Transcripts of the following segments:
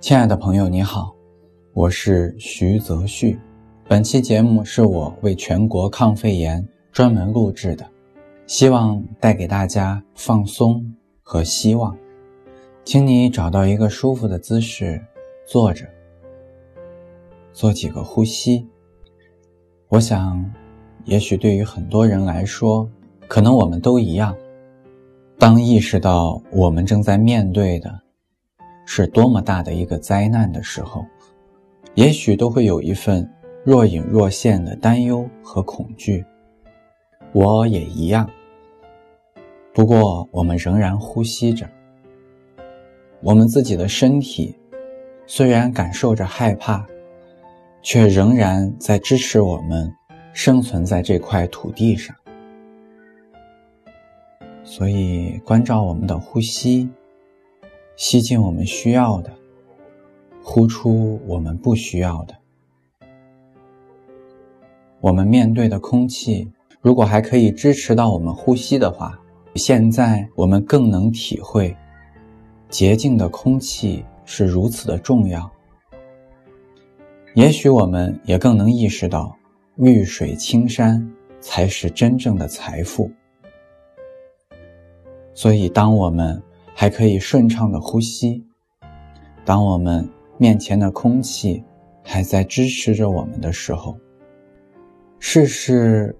亲爱的朋友，你好，我是徐泽旭。本期节目是我为全国抗肺炎专门录制的，希望带给大家放松和希望。请你找到一个舒服的姿势坐着，做几个呼吸。我想，也许对于很多人来说，可能我们都一样。当意识到我们正在面对的。是多么大的一个灾难的时候，也许都会有一份若隐若现的担忧和恐惧。我也一样。不过，我们仍然呼吸着。我们自己的身体虽然感受着害怕，却仍然在支持我们生存在这块土地上。所以，关照我们的呼吸。吸进我们需要的，呼出我们不需要的。我们面对的空气，如果还可以支持到我们呼吸的话，现在我们更能体会洁净的空气是如此的重要。也许我们也更能意识到，绿水青山才是真正的财富。所以，当我们。还可以顺畅的呼吸。当我们面前的空气还在支持着我们的时候，试试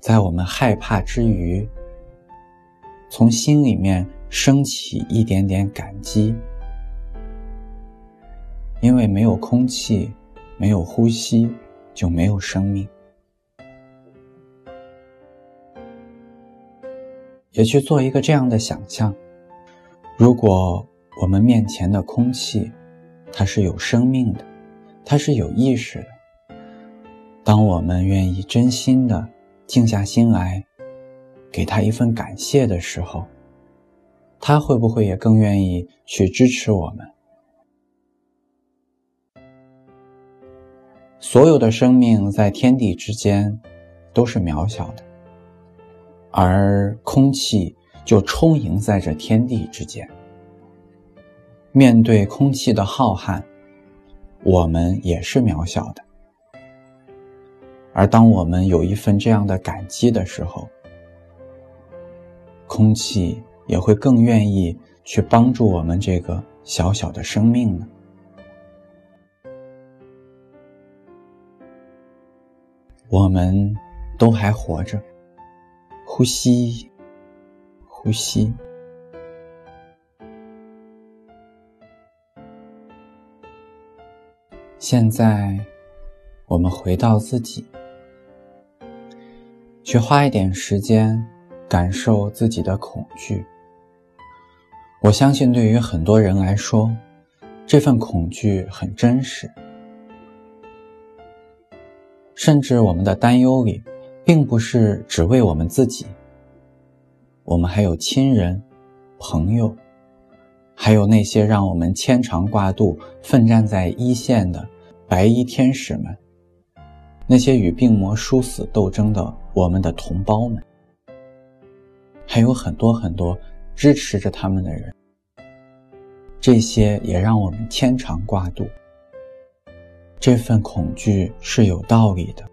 在我们害怕之余，从心里面升起一点点感激，因为没有空气，没有呼吸，就没有生命。也去做一个这样的想象。如果我们面前的空气，它是有生命的，它是有意识的。当我们愿意真心的静下心来，给他一份感谢的时候，他会不会也更愿意去支持我们？所有的生命在天地之间都是渺小的，而空气。就充盈在这天地之间。面对空气的浩瀚，我们也是渺小的。而当我们有一份这样的感激的时候，空气也会更愿意去帮助我们这个小小的生命呢。我们都还活着，呼吸。呼吸。现在，我们回到自己，去花一点时间感受自己的恐惧。我相信，对于很多人来说，这份恐惧很真实，甚至我们的担忧里，并不是只为我们自己。我们还有亲人、朋友，还有那些让我们牵肠挂肚、奋战在一线的白衣天使们，那些与病魔殊死斗争的我们的同胞们，还有很多很多支持着他们的人。这些也让我们牵肠挂肚。这份恐惧是有道理的，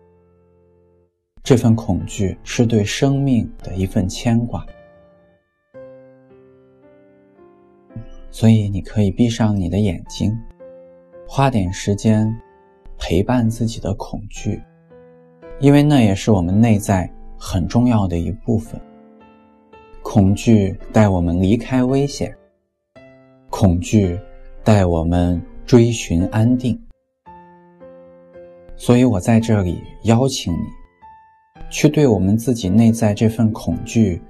这份恐惧是对生命的一份牵挂。所以，你可以闭上你的眼睛，花点时间陪伴自己的恐惧，因为那也是我们内在很重要的一部分。恐惧带我们离开危险，恐惧带我们追寻安定。所以我在这里邀请你，去对我们自己内在这份恐惧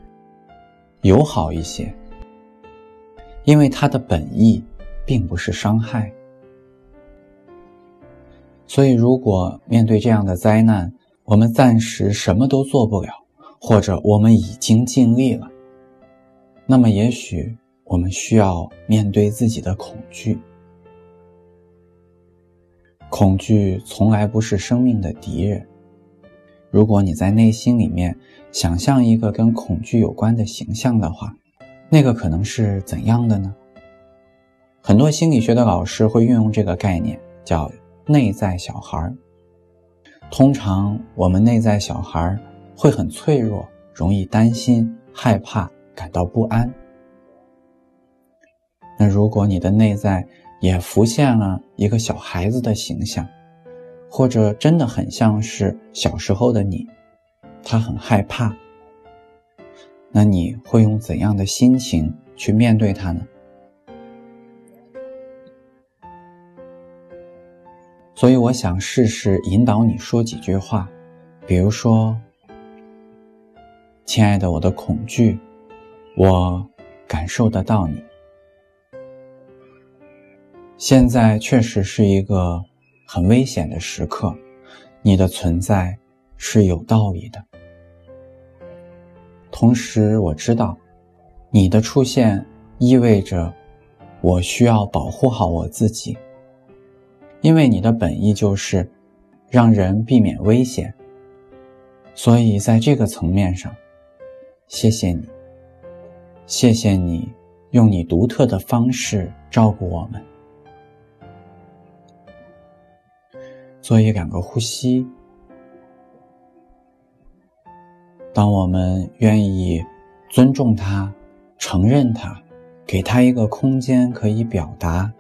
友好一些。因为它的本意并不是伤害，所以如果面对这样的灾难，我们暂时什么都做不了，或者我们已经尽力了，那么也许我们需要面对自己的恐惧。恐惧从来不是生命的敌人。如果你在内心里面想象一个跟恐惧有关的形象的话。那个可能是怎样的呢？很多心理学的老师会运用这个概念，叫内在小孩。通常我们内在小孩会很脆弱，容易担心、害怕、感到不安。那如果你的内在也浮现了一个小孩子的形象，或者真的很像是小时候的你，他很害怕，那你会用怎样的心情去面对他呢？所以我想试试引导你说几句话，比如说：“亲爱的，我的恐惧，我感受得到你。现在确实是一个很危险的时刻，你的存在是有道理的。同时，我知道你的出现意味着我需要保护好我自己。”因为你的本意就是让人避免危险，所以在这个层面上，谢谢你，谢谢你用你独特的方式照顾我们。做一两个呼吸，当我们愿意尊重他、承认他，给他一个空间可以表达。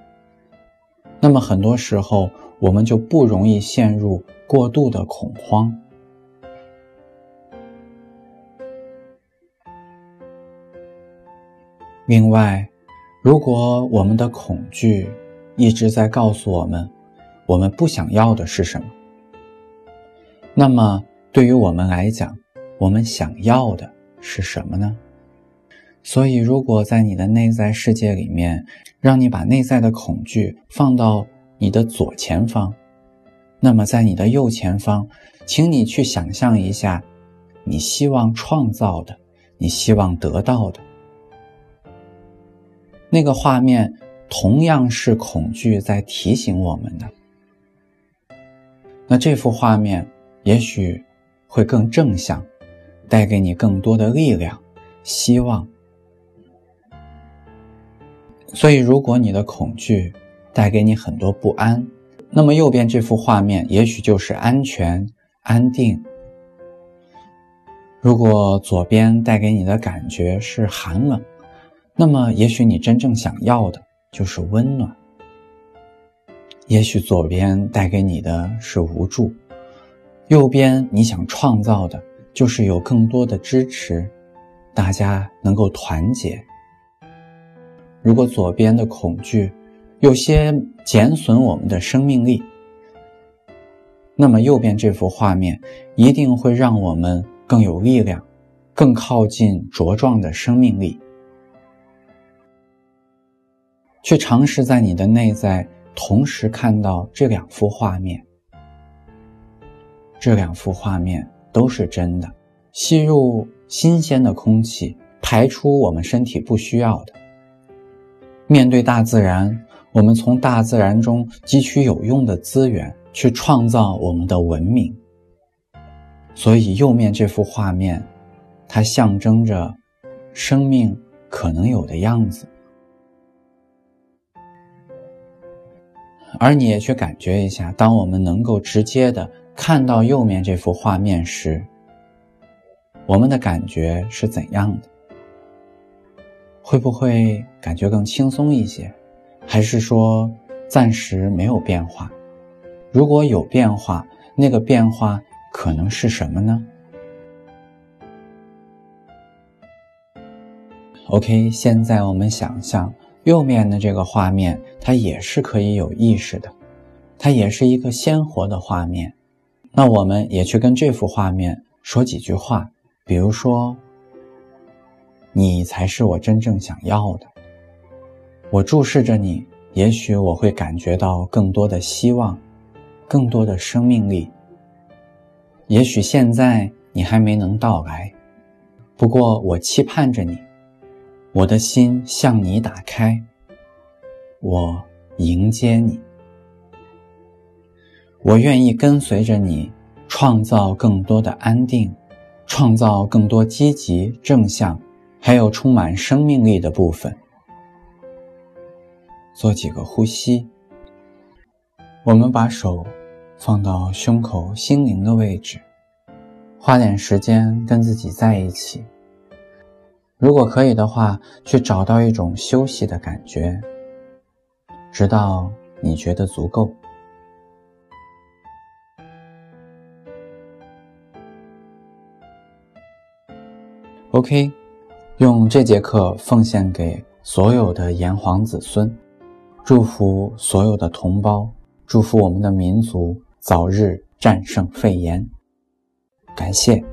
那么很多时候，我们就不容易陷入过度的恐慌。另外，如果我们的恐惧一直在告诉我们，我们不想要的是什么，那么对于我们来讲，我们想要的是什么呢？所以，如果在你的内在世界里面，让你把内在的恐惧放到你的左前方，那么在你的右前方，请你去想象一下，你希望创造的，你希望得到的那个画面，同样是恐惧在提醒我们的。那这幅画面也许会更正向，带给你更多的力量、希望。所以，如果你的恐惧带给你很多不安，那么右边这幅画面也许就是安全、安定。如果左边带给你的感觉是寒冷，那么也许你真正想要的就是温暖。也许左边带给你的是无助，右边你想创造的就是有更多的支持，大家能够团结。如果左边的恐惧有些减损我们的生命力，那么右边这幅画面一定会让我们更有力量，更靠近茁壮的生命力。去尝试在你的内在同时看到这两幅画面，这两幅画面都是真的。吸入新鲜的空气，排出我们身体不需要的。面对大自然，我们从大自然中汲取有用的资源，去创造我们的文明。所以，右面这幅画面，它象征着生命可能有的样子。而你也去感觉一下，当我们能够直接的看到右面这幅画面时，我们的感觉是怎样的？会不会感觉更轻松一些，还是说暂时没有变化？如果有变化，那个变化可能是什么呢？OK，现在我们想象右面的这个画面，它也是可以有意识的，它也是一个鲜活的画面。那我们也去跟这幅画面说几句话，比如说。你才是我真正想要的。我注视着你，也许我会感觉到更多的希望，更多的生命力。也许现在你还没能到来，不过我期盼着你。我的心向你打开，我迎接你。我愿意跟随着你，创造更多的安定，创造更多积极正向。还有充满生命力的部分。做几个呼吸。我们把手放到胸口心灵的位置，花点时间跟自己在一起。如果可以的话，去找到一种休息的感觉，直到你觉得足够。OK，用这节课奉献给所有的炎黄子孙，祝福所有的同胞，祝福我们的民族早日战胜肺炎。感谢。